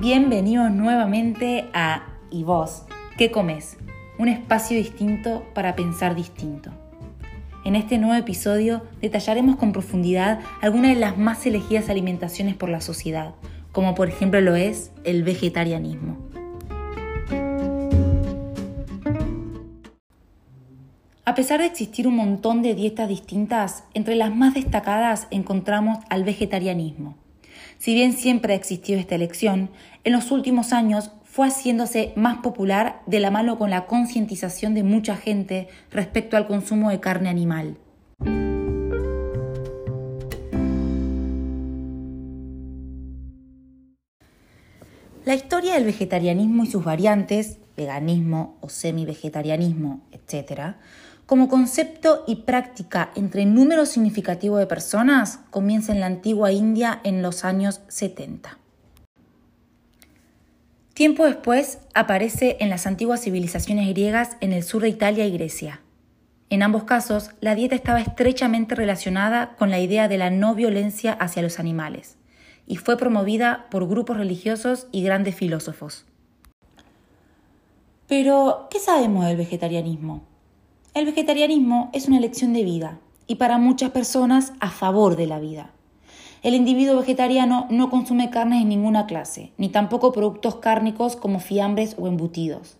Bienvenidos nuevamente a ¿Y vos? ¿Qué comes? Un espacio distinto para pensar distinto. En este nuevo episodio detallaremos con profundidad algunas de las más elegidas alimentaciones por la sociedad, como por ejemplo lo es el vegetarianismo. A pesar de existir un montón de dietas distintas, entre las más destacadas encontramos al vegetarianismo. Si bien siempre ha existido esta elección, en los últimos años fue haciéndose más popular de la mano con la concientización de mucha gente respecto al consumo de carne animal. La historia del vegetarianismo y sus variantes, veganismo o semi-vegetarianismo, etc., como concepto y práctica entre número significativo de personas, comienza en la antigua India en los años 70. Tiempo después aparece en las antiguas civilizaciones griegas en el sur de Italia y Grecia. En ambos casos, la dieta estaba estrechamente relacionada con la idea de la no violencia hacia los animales y fue promovida por grupos religiosos y grandes filósofos. Pero, ¿qué sabemos del vegetarianismo? El vegetarianismo es una elección de vida y para muchas personas a favor de la vida. El individuo vegetariano no consume carnes de ninguna clase, ni tampoco productos cárnicos como fiambres o embutidos.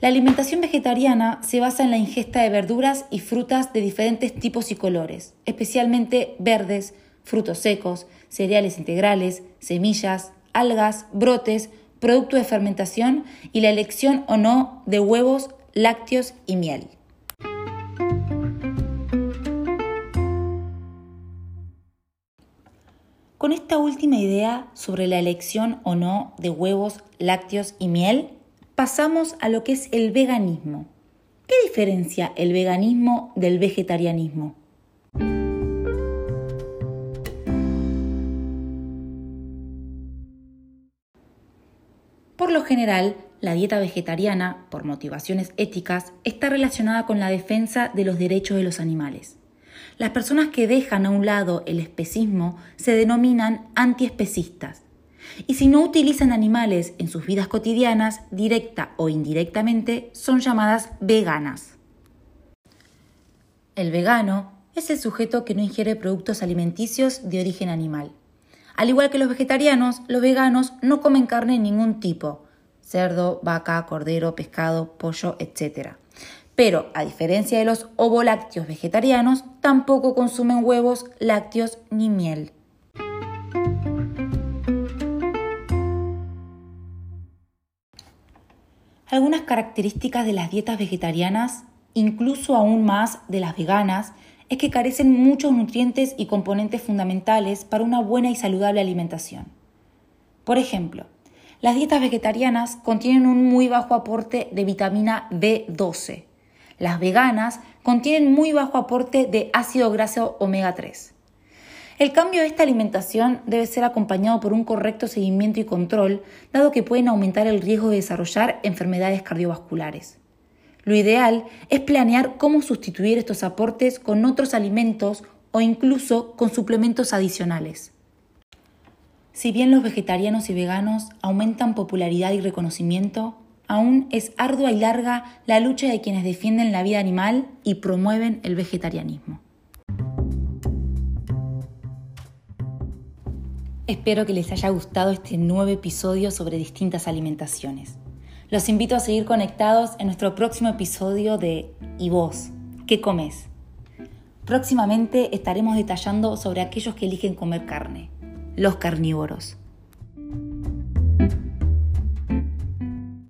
La alimentación vegetariana se basa en la ingesta de verduras y frutas de diferentes tipos y colores, especialmente verdes, frutos secos, cereales integrales, semillas, algas, brotes, productos de fermentación y la elección o no de huevos, lácteos y miel. Con esta última idea sobre la elección o no de huevos, lácteos y miel, pasamos a lo que es el veganismo. ¿Qué diferencia el veganismo del vegetarianismo? Por lo general, la dieta vegetariana, por motivaciones éticas, está relacionada con la defensa de los derechos de los animales. Las personas que dejan a un lado el especismo se denominan antiespecistas. Y si no utilizan animales en sus vidas cotidianas, directa o indirectamente, son llamadas veganas. El vegano es el sujeto que no ingiere productos alimenticios de origen animal. Al igual que los vegetarianos, los veganos no comen carne de ningún tipo, cerdo, vaca, cordero, pescado, pollo, etc pero a diferencia de los ovolácteos vegetarianos, tampoco consumen huevos, lácteos ni miel. Algunas características de las dietas vegetarianas, incluso aún más de las veganas, es que carecen muchos nutrientes y componentes fundamentales para una buena y saludable alimentación. Por ejemplo, las dietas vegetarianas contienen un muy bajo aporte de vitamina B12, las veganas contienen muy bajo aporte de ácido graso omega 3. El cambio de esta alimentación debe ser acompañado por un correcto seguimiento y control, dado que pueden aumentar el riesgo de desarrollar enfermedades cardiovasculares. Lo ideal es planear cómo sustituir estos aportes con otros alimentos o incluso con suplementos adicionales. Si bien los vegetarianos y veganos aumentan popularidad y reconocimiento, aún es ardua y larga la lucha de quienes defienden la vida animal y promueven el vegetarianismo. Espero que les haya gustado este nuevo episodio sobre distintas alimentaciones. Los invito a seguir conectados en nuestro próximo episodio de ¿Y vos? ¿Qué comes? Próximamente estaremos detallando sobre aquellos que eligen comer carne, los carnívoros.